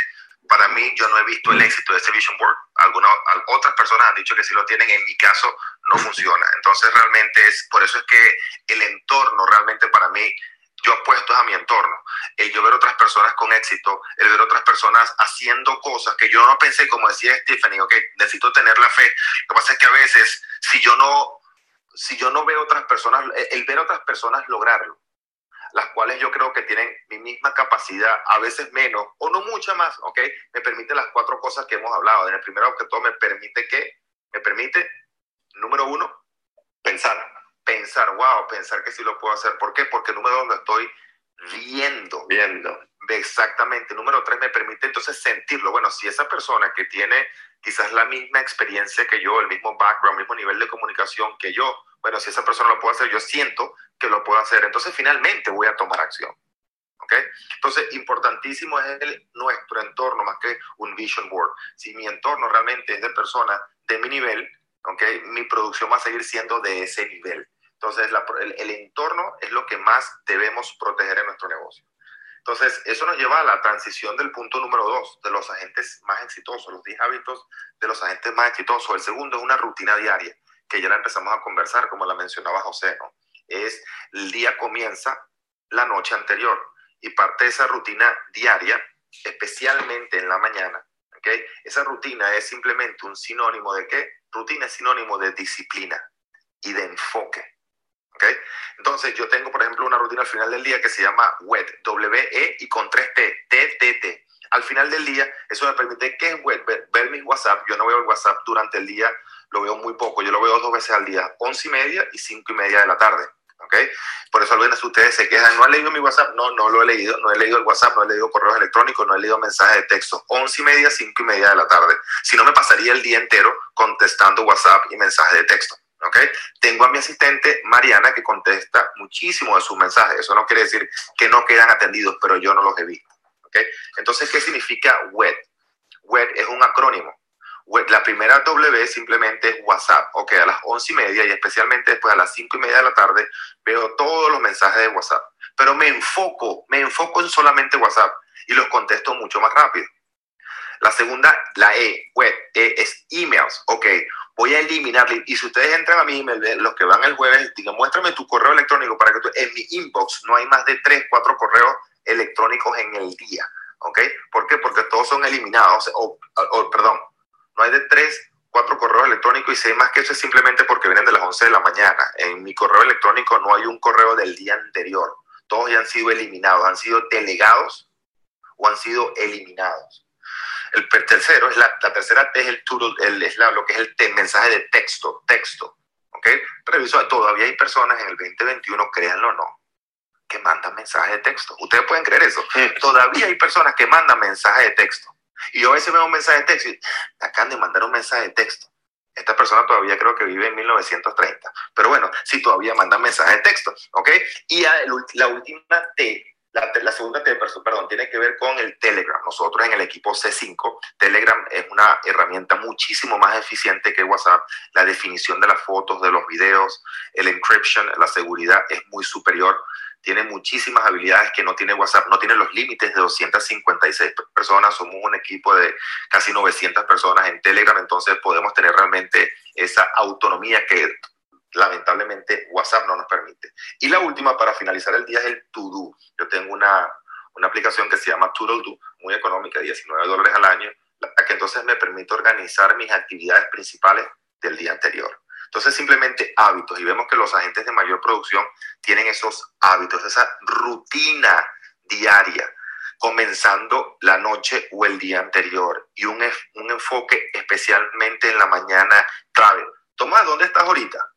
para mí, yo no he visto el éxito de ese Vision Board. Algunas, otras personas han dicho que si lo tienen, en mi caso no funciona. Entonces realmente es, por eso es que el entorno realmente para mí yo apuesto a mi entorno. El yo ver otras personas con éxito, el ver otras personas haciendo cosas que yo no pensé, como decía Stephanie, ok, necesito tener la fe. Lo que pasa es que a veces, si yo no, si yo no veo otras personas, el ver otras personas lograrlo, las cuales yo creo que tienen mi misma capacidad, a veces menos o no mucha más, ¿ok? Me permite las cuatro cosas que hemos hablado. En el primero que todo me permite que, me permite, número uno, pensar pensar, wow, pensar que sí lo puedo hacer. ¿Por qué? Porque número dos, lo estoy viendo. Viendo. Exactamente. Número tres, me permite entonces sentirlo. Bueno, si esa persona que tiene quizás la misma experiencia que yo, el mismo background, el mismo nivel de comunicación que yo, bueno, si esa persona lo puede hacer, yo siento que lo puedo hacer. Entonces, finalmente voy a tomar acción. ¿Ok? Entonces, importantísimo es el, nuestro entorno más que un vision board. Si mi entorno realmente es de personas de mi nivel, ¿ok? Mi producción va a seguir siendo de ese nivel. Entonces, el, el entorno es lo que más debemos proteger en nuestro negocio. Entonces, eso nos lleva a la transición del punto número dos, de los agentes más exitosos, los 10 hábitos de los agentes más exitosos. El segundo es una rutina diaria, que ya la empezamos a conversar, como la mencionaba José, ¿no? Es el día comienza la noche anterior y parte de esa rutina diaria, especialmente en la mañana, ¿ok? Esa rutina es simplemente un sinónimo de qué? Rutina es sinónimo de disciplina y de enfoque. Entonces yo tengo, por ejemplo, una rutina al final del día que se llama WET, W-E y con tres T, T, T, T. Al final del día, eso me permite, ¿qué es WET? Ver, ver mis WhatsApp. Yo no veo el WhatsApp durante el día, lo veo muy poco. Yo lo veo dos veces al día, once y media y cinco y media de la tarde. ¿Okay? Por eso algunos de ustedes se quejan, ¿no han leído mi WhatsApp? No, no lo he leído, no he leído el WhatsApp, no he leído correos electrónicos, no he leído mensajes de texto. Once y media, cinco y media de la tarde. Si no, me pasaría el día entero contestando WhatsApp y mensajes de texto. ¿Okay? Tengo a mi asistente Mariana que contesta muchísimo de sus mensajes. Eso no quiere decir que no quedan atendidos, pero yo no los he visto. ¿okay? Entonces, ¿qué significa WED? WED es un acrónimo. La primera W simplemente es WhatsApp. Ok, a las once y media y especialmente después a las cinco y media de la tarde veo todos los mensajes de WhatsApp. Pero me enfoco, me enfoco en solamente WhatsApp y los contesto mucho más rápido. La segunda, la E, web, e, es emails. Ok, voy a eliminarle. Y si ustedes entran a mi email, los que van el jueves, digan, muéstrame tu correo electrónico para que tú, en mi inbox no hay más de tres, cuatro correos electrónicos en el día. ¿Ok? ¿Por qué? Porque todos son eliminados. O, perdón, no hay de tres, cuatro correos electrónicos y sé más que eso es simplemente porque vienen de las 11 de la mañana. En mi correo electrónico no hay un correo del día anterior. Todos ya han sido eliminados, han sido delegados o han sido eliminados. El tercero es la, la tercera T es el, el es lo que es el mensaje de texto, texto. ¿Ok? Reviso, todavía hay personas en el 2021, créanlo o no, que mandan mensajes de texto. Ustedes pueden creer eso. Todavía hay personas que mandan mensajes de texto. Y yo a veces veo un mensaje de texto y acaban de mandar un mensaje de texto. Esta persona todavía creo que vive en 1930. Pero bueno, si todavía mandan mensajes de texto, ¿ok? Y la última T la, segunda perdón, tiene que ver con el Telegram. Nosotros en el equipo C5, Telegram es una herramienta muchísimo más eficiente que WhatsApp. La definición de las fotos, de los videos, el encryption, la seguridad es muy superior. Tiene muchísimas habilidades que no tiene WhatsApp. No tiene los límites de 256 personas. Somos un equipo de casi 900 personas en Telegram. Entonces podemos tener realmente esa autonomía que lamentablemente WhatsApp no nos permite. Y la última para finalizar el día es el To Do. Yo tengo una, una aplicación que se llama To Do, muy económica, 19 dólares al año, la que entonces me permite organizar mis actividades principales del día anterior. Entonces simplemente hábitos y vemos que los agentes de mayor producción tienen esos hábitos, esa rutina diaria, comenzando la noche o el día anterior y un, un enfoque especialmente en la mañana clave. Tomás, ¿dónde estás ahorita?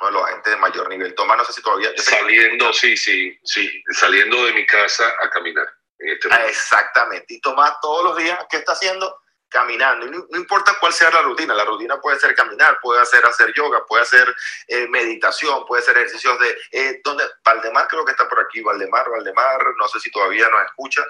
Uno de los agentes de mayor nivel. Toma, no sé si todavía... Saliendo, sí, sí, sí, saliendo de mi casa a caminar. Este ah, exactamente. Y Tomás todos los días, ¿qué está haciendo? Caminando. no, importa cuál sea la rutina, la rutina puede ser caminar, puede ser hacer yoga, puede ser eh, meditación, puede ser ejercicios de... Eh, donde Valdemar creo que está por aquí, Valdemar, Valdemar, no sé si todavía nos escucha.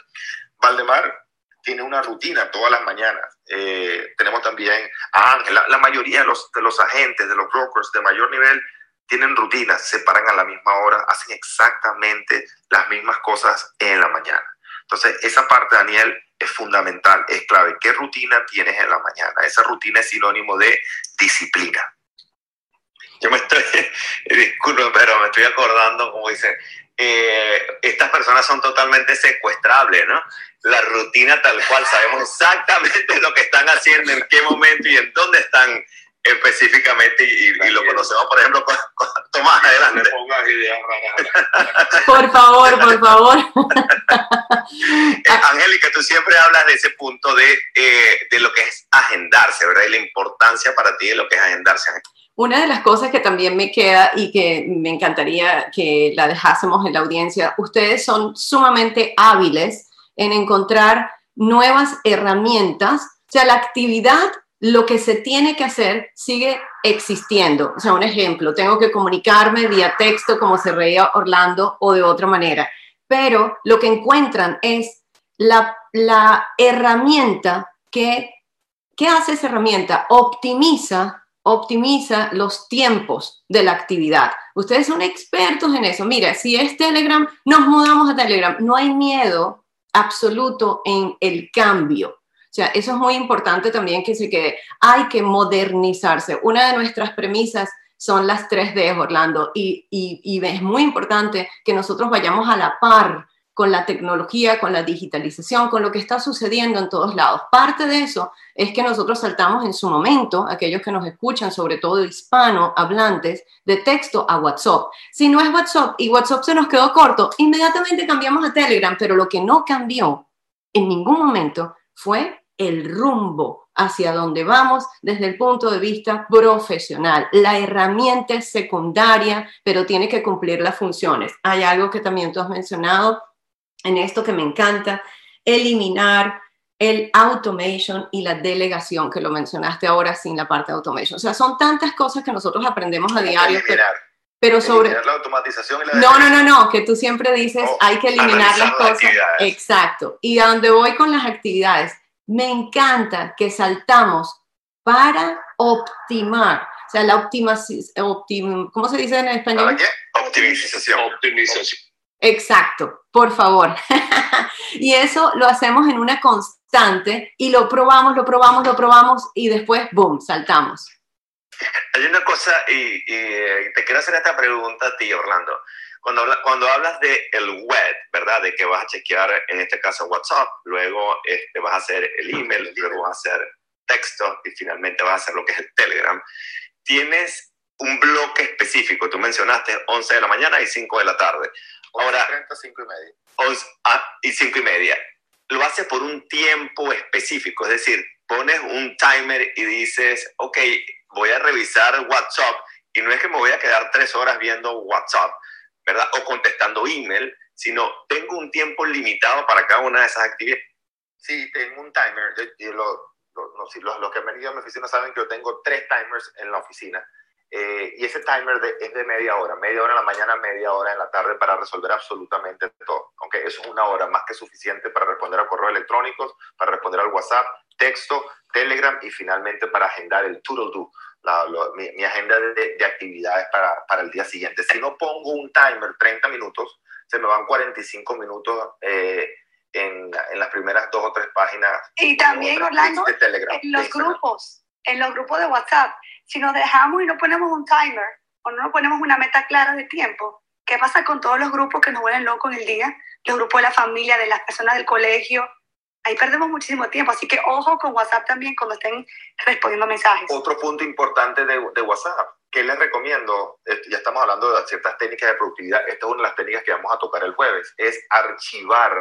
Valdemar tiene una rutina todas las mañanas. Eh, tenemos también a Ángel. La, mayoría de los, de los agentes, de los brokers de mayor nivel, tienen rutinas, se paran a la misma hora, hacen exactamente las mismas cosas en la mañana. Entonces, esa parte, Daniel, es fundamental, es clave. ¿Qué rutina tienes en la mañana? Esa rutina es sinónimo de disciplina. Yo me estoy, *laughs* disculpe, pero me estoy acordando, como dice, eh, estas personas son totalmente secuestrables, ¿no? La rutina tal cual, sabemos exactamente *laughs* lo que están haciendo, en qué momento y en dónde están específicamente y, lo conocemos, por ejemplo, con, Tomás, adelante. Por favor, por favor. *laughs* Eh, Angélica, tú siempre hablas de ese punto de, eh, de lo que es agendarse, ¿verdad? Y la importancia para ti de lo que es agendarse. Una de las cosas que también me queda y que me encantaría que la dejásemos en la audiencia, ustedes son sumamente hábiles en encontrar nuevas herramientas. O sea, la actividad, lo que se tiene que hacer sigue existiendo. O sea, un ejemplo, tengo que comunicarme vía texto como se reía Orlando o de otra manera. Pero lo que encuentran es la, la herramienta que, ¿qué hace esa herramienta? Optimiza optimiza los tiempos de la actividad. Ustedes son expertos en eso. Mira, si es Telegram, nos mudamos a Telegram. No hay miedo absoluto en el cambio. O sea, eso es muy importante también que se quede. Hay que modernizarse. Una de nuestras premisas son las 3D, Orlando, y, y es muy importante que nosotros vayamos a la par con la tecnología, con la digitalización, con lo que está sucediendo en todos lados. Parte de eso es que nosotros saltamos en su momento, aquellos que nos escuchan, sobre todo hispano hablantes, de texto a WhatsApp. Si no es WhatsApp y WhatsApp se nos quedó corto, inmediatamente cambiamos a Telegram, pero lo que no cambió en ningún momento fue el rumbo hacia donde vamos desde el punto de vista profesional. La herramienta es secundaria, pero tiene que cumplir las funciones. Hay algo que también tú has mencionado en esto que me encanta, eliminar el automation y la delegación, que lo mencionaste ahora sin la parte de automation. O sea, son tantas cosas que nosotros aprendemos a diario. pero sobre... la automatización y la no, no, no, no, que tú siempre dices, oh, hay que eliminar las cosas. Exacto. Y a donde voy con las actividades, me encanta que saltamos para optimar. O sea, la optimización, ¿cómo se dice en español? qué? Optimización. Optimización. Exacto, por favor. *laughs* y eso lo hacemos en una constante y lo probamos, lo probamos, lo probamos y después, boom, saltamos. Hay una cosa, y, te quiero hacer esta pregunta a ti, Orlando. Cuando, cuando hablas de el web, ¿verdad? De que vas a chequear, en este caso, WhatsApp, luego este, vas a hacer el email, luego vas a hacer texto y finalmente vas a hacer lo que es el Telegram. ¿Tienes un bloque específico? Tú mencionaste 11 de la mañana y 5 de la tarde. Ahora, 30, 5 y media. Ah, y 5 y media. Lo hace por un tiempo específico, es decir, pones un timer y dices, ok, voy a revisar WhatsApp y no es que me voy a quedar tres horas viendo WhatsApp, ¿verdad? O contestando email, sino tengo un tiempo limitado para cada una de esas actividades. Sí, tengo un timer. los, los que han venido a mi oficina saben que yo tengo tres timers en la oficina eh, y ese timer es de media hora, media hora en la mañana, media hora en la tarde para resolver absolutamente todo. Aunque eso es una hora más que suficiente para responder a correos electrónicos, para responder al WhatsApp, texto, Telegram y finalmente para agendar el to do, mi, agenda de, actividades para, para, el día siguiente. Si no pongo un timer 30 minutos, se me van 45 minutos eh, en, en, las primeras dos o tres páginas. Y también, Orlando, de Telegram, en los grupos, en los grupos de WhatsApp si nos dejamos y no ponemos un timer o no ponemos una meta clara de tiempo, ¿qué pasa con todos los grupos que nos vuelven locos en el día? Los grupos de la familia, de las personas del colegio. Ahí perdemos muchísimo tiempo. Así que ojo con WhatsApp también cuando estén respondiendo mensajes. Otro punto importante de, de WhatsApp que les recomiendo, ya estamos hablando de ciertas técnicas de productividad, esta es una de las técnicas que vamos a tocar el jueves, es archivar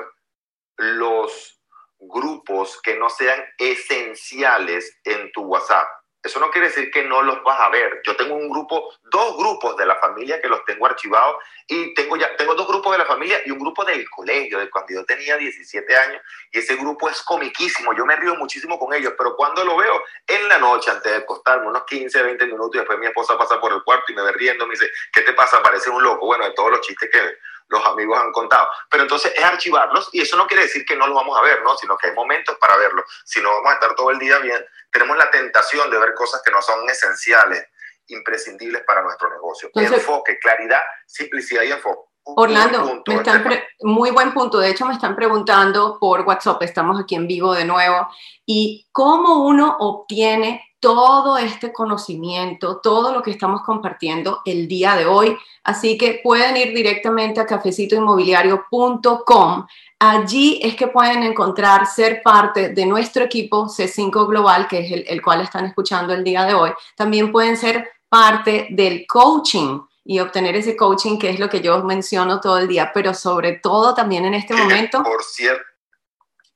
los grupos que no sean esenciales en tu WhatsApp. Eso no quiere decir que no los vas a ver. Yo tengo un grupo, dos grupos de la familia que los tengo archivados y tengo ya tengo dos grupos de la familia y un grupo del colegio de cuando yo tenía 17 años y ese grupo es comiquísimo. Yo me río muchísimo con ellos, pero cuando lo veo en la noche antes de acostarme unos 15, 20 minutos y después mi esposa pasa por el cuarto y me ve riendo, me dice, "¿Qué te pasa? Parece un loco." Bueno, de todos los chistes que los amigos han contado. Pero entonces es archivarlos y eso no quiere decir que no los vamos a ver, ¿no? Sino que hay momentos para verlos. Si no vamos a estar todo el día bien, tenemos la tentación de ver cosas que no son esenciales, imprescindibles para nuestro negocio. enfoque, claridad, simplicidad y enfoque. Orlando, me están muy buen punto. De hecho, me están preguntando por WhatsApp, estamos aquí en vivo de nuevo, y cómo uno obtiene todo este conocimiento, todo lo que estamos compartiendo el día de hoy. Así que pueden ir directamente a cafecitoinmobiliario.com. Allí es que pueden encontrar ser parte de nuestro equipo C5 Global, que es el, el cual están escuchando el día de hoy. También pueden ser parte del coaching y obtener ese coaching, que es lo que yo menciono todo el día, pero sobre todo también en este momento. Por cierto,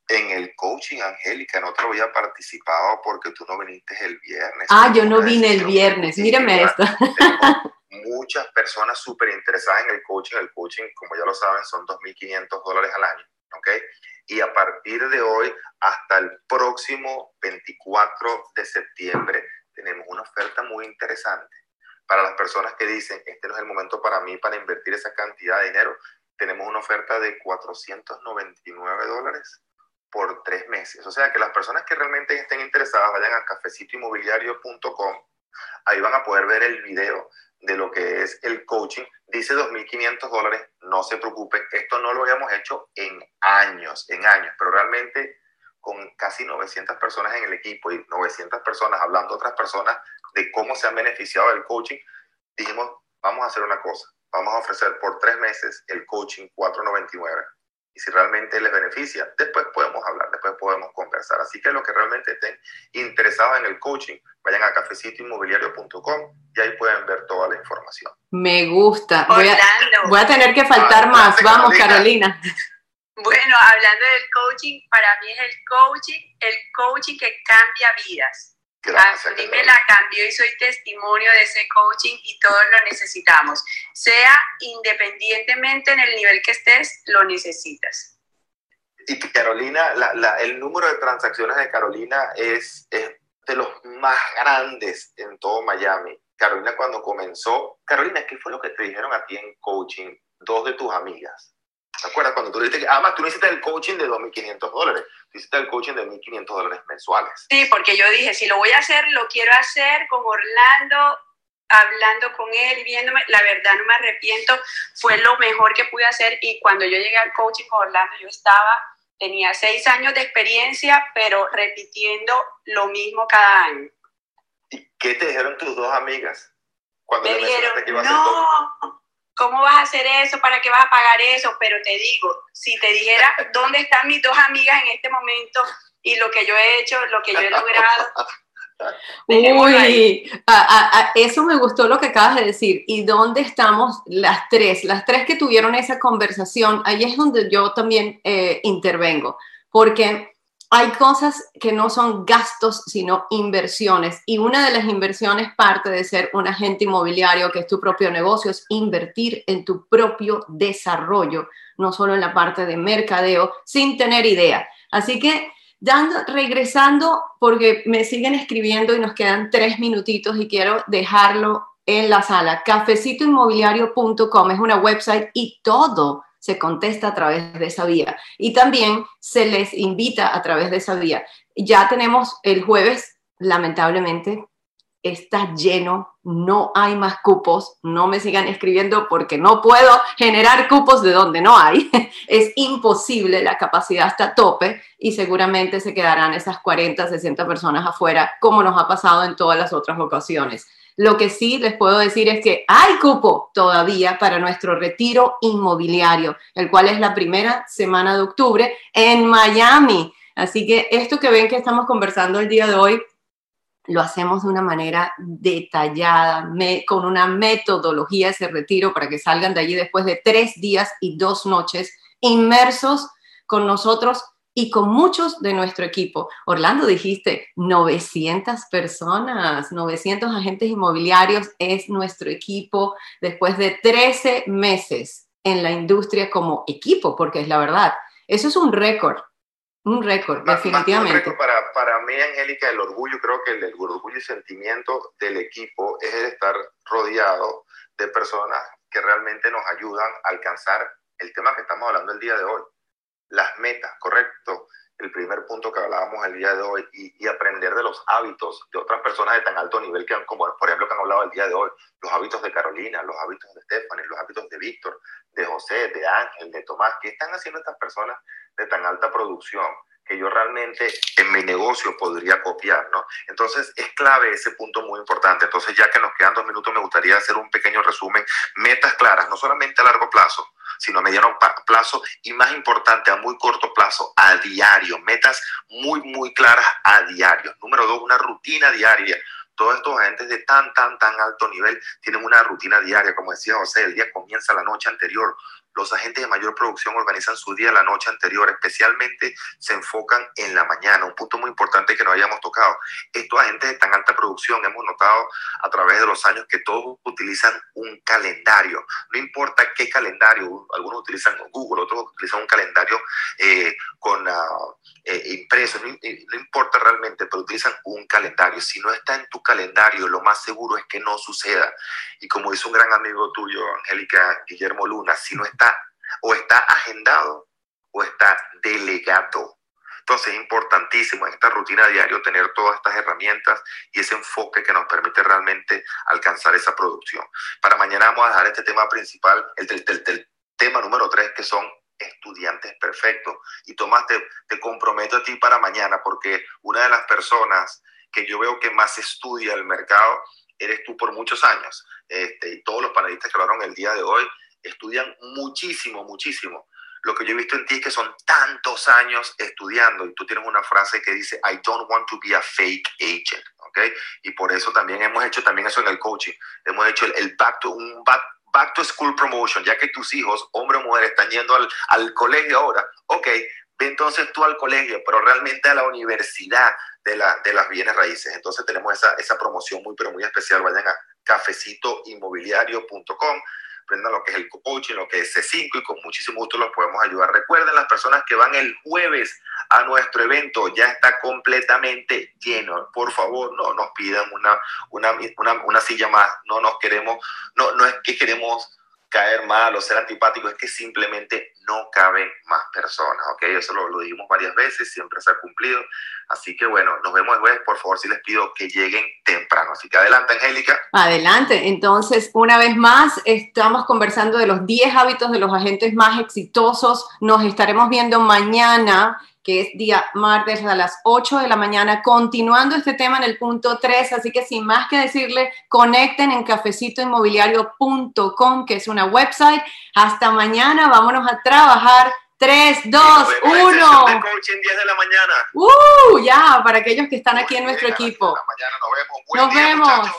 En el coaching, Angélica, no te lo había participado porque tú no viniste el viernes. Ah, yo no vine el viernes, míreme esto. Muchas personas súper interesadas en el coaching. El coaching, como ya lo saben, son 2.500 dólares al año, ¿ok? Y a partir de hoy hasta el próximo 24 de septiembre tenemos una oferta muy interesante para las personas que dicen, este no es el momento para mí para invertir esa cantidad de dinero. Tenemos una oferta de 499 dólares por tres meses. O sea que las personas que realmente estén interesadas vayan a cafecitoinmobiliario.com. Ahí van a poder ver el video de lo que es el coaching. Dice 2.500 dólares, no se preocupen, esto no lo habíamos hecho en años, en años, pero realmente con casi 900 personas en el equipo y 900 personas hablando a otras personas de cómo se han beneficiado del coaching, dijimos, vamos a hacer una cosa, vamos a ofrecer por tres meses el coaching 499 y si realmente les beneficia, después podemos hablar, después podemos conversar. Así que los que realmente estén interesados en el coaching, vayan a cafecitoinmobiliario.com y ahí pueden ver toda la información. Me gusta. Voy a, voy a tener que faltar ah, más. Vamos, Carolina. Bueno, hablando del coaching, para mí es el coaching, el coaching que cambia vidas a mí me la cambió y soy testimonio de ese coaching y todos lo necesitamos. Sea independientemente en el nivel que estés, lo necesitas. Y Carolina, el número de transacciones de Carolina es, es de los más grandes en todo Miami. Carolina cuando comenzó, Carolina, ¿qué fue lo que te dijeron a ti en coaching dos de tus amigas? ¿Te acuerdas cuando tú dijiste que, además tú no hiciste el coaching de 2.500 dólares, tú hiciste el coaching de 1.500 dólares mensuales? Sí, porque yo dije, si lo voy a hacer, lo quiero hacer con Orlando, hablando con él, viéndome, la verdad no me arrepiento, fue lo mejor que pude hacer y cuando yo llegué al coaching con Orlando, yo estaba, tenía seis años de experiencia, pero repitiendo lo mismo cada año. ¿Y qué te dijeron tus dos amigas? Cuando me dijeron, no, ¿cómo vas a hacer eso? ¿Para qué vas a pagar eso? Pero te digo, si te dijera *laughs* dónde están mis dos amigas en este momento y lo que yo he hecho, lo que yo he logrado. *laughs* Uy, eso me gustó lo que acabas de decir. ¿Y dónde estamos las tres? Las tres que tuvieron esa conversación, ahí es donde yo también eh, intervengo, porque hay cosas que no son gastos, sino inversiones. Y una de las inversiones parte de ser un agente inmobiliario, que es tu propio negocio, es invertir en tu propio desarrollo, no solo en la parte de mercadeo, sin tener idea. Así que, dando, regresando, porque me siguen escribiendo y nos quedan tres minutitos y quiero dejarlo en la sala. Cafecitoinmobiliario.com es una website y todo se contesta a través de esa vía y también se les invita a través de esa vía. Ya tenemos el jueves, lamentablemente, está lleno, no hay más cupos, no me sigan escribiendo porque no puedo generar cupos de donde no hay, *laughs* es imposible, la capacidad está a tope y seguramente se quedarán esas 40, 60 personas afuera, como nos ha pasado en todas las otras ocasiones. Lo que sí les puedo decir es que hay cupo todavía para nuestro retiro inmobiliario, el cual es la primera semana de octubre en Miami. Así que esto que ven que estamos conversando el día de hoy, lo hacemos de una manera detallada, con una metodología ese retiro para que salgan de allí después de tres días y dos noches inmersos con nosotros y con muchos de nuestro equipo. Orlando, dijiste 900 personas, 900 agentes inmobiliarios es nuestro equipo después de 13 meses en la industria como equipo, porque es la verdad. Eso es un récord, un récord, definitivamente. para, para mí, Angélica, el orgullo, creo que el, el orgullo y sentimiento del equipo es el estar rodeado de personas que realmente nos ayudan a alcanzar el tema que estamos hablando el día de hoy las metas, correcto, el primer punto que hablábamos el día de hoy, y, aprender de los hábitos de otras personas de tan alto nivel que han, como por ejemplo que han hablado el día de hoy, los hábitos de Carolina, los hábitos de Stephanie, los hábitos de Víctor, de José, de Ángel, de Tomás, ¿qué están haciendo estas personas de tan alta producción? Que yo realmente en mi negocio podría copiar, ¿no? Entonces es clave ese punto muy importante. Entonces ya que nos quedan dos minutos, me gustaría hacer un pequeño resumen, metas claras, no solamente a largo plazo, sino a mediano plazo y más importante, a muy corto plazo, a diario, metas muy, muy claras a diario. Número dos, una rutina diaria. Todos estos agentes de tan, tan, tan alto nivel tienen una rutina diaria, como decía José, el día comienza la noche anterior, los agentes de mayor producción organizan su día la noche anterior, especialmente se enfocan en la mañana, un punto muy importante que no hayamos tocado. Estos agentes de tan alta producción hemos notado a través de los años que todos utilizan un calendario, no importa qué calendario, algunos utilizan Google, otros utilizan un calendario eh, con uh, eh, impreso, no, no importa realmente, pero utilizan un calendario. Si no está en tu calendario, lo más seguro es que no suceda. Y como dice un gran amigo tuyo, Angélica Guillermo Luna, si no está o está agendado o está delegado. Entonces es importantísimo en esta rutina diaria tener todas estas herramientas y ese enfoque que nos permite realmente alcanzar esa producción. Para mañana vamos a dejar este tema principal, el, tema número tres, que son estudiantes perfectos. Y Tomás, te, te comprometo a ti para mañana, porque una de las personas que yo veo que más estudia el mercado eres tú por muchos años. Este, y todos los panelistas que hablaron el día de hoy estudian muchísimo, muchísimo. Lo que yo he visto en ti es que son tantos años estudiando y tú tienes una frase que dice, I don't want to be a fake agent, ¿ok? Y por eso también hemos hecho también eso en el coaching. Hemos hecho el, el back to, un back, back to school promotion, ya que tus hijos, hombre o mujer, están yendo al, al colegio ahora, ok, ve entonces tú al colegio, pero realmente a la universidad de, la, de las bienes raíces. Entonces tenemos esa, esa promoción muy, pero muy especial. Vayan a cafecitoinmobiliario.com aprendan lo que es el coaching, lo que es C5 y con muchísimo gusto los podemos ayudar. Recuerden, las personas que van el jueves a nuestro evento ya está completamente lleno. Por favor, no nos pidan una, una, una, una silla más. No nos queremos, no, no es que queremos caer mal o ser antipático, es que simplemente no caben más personas, ¿ok? Eso lo, lo dijimos varias veces, siempre se ha cumplido. Así que bueno, nos vemos el jueves. Por favor, si les pido que lleguen temprano. Así que adelante, Angélica. Adelante. Entonces, una vez más, estamos conversando de los 10 hábitos de los agentes más exitosos. Nos estaremos viendo mañana que es día martes a las 8 de la mañana, continuando este tema en el punto 3. Así que sin más que decirle, conecten en cafecitoinmobiliario.com, que es una website. Hasta mañana, vámonos a trabajar. 3, 2, 1. coaching 10 de la mañana. Uh, ya, para aquellos que están aquí en nuestro equipo. Mañana nos vemos.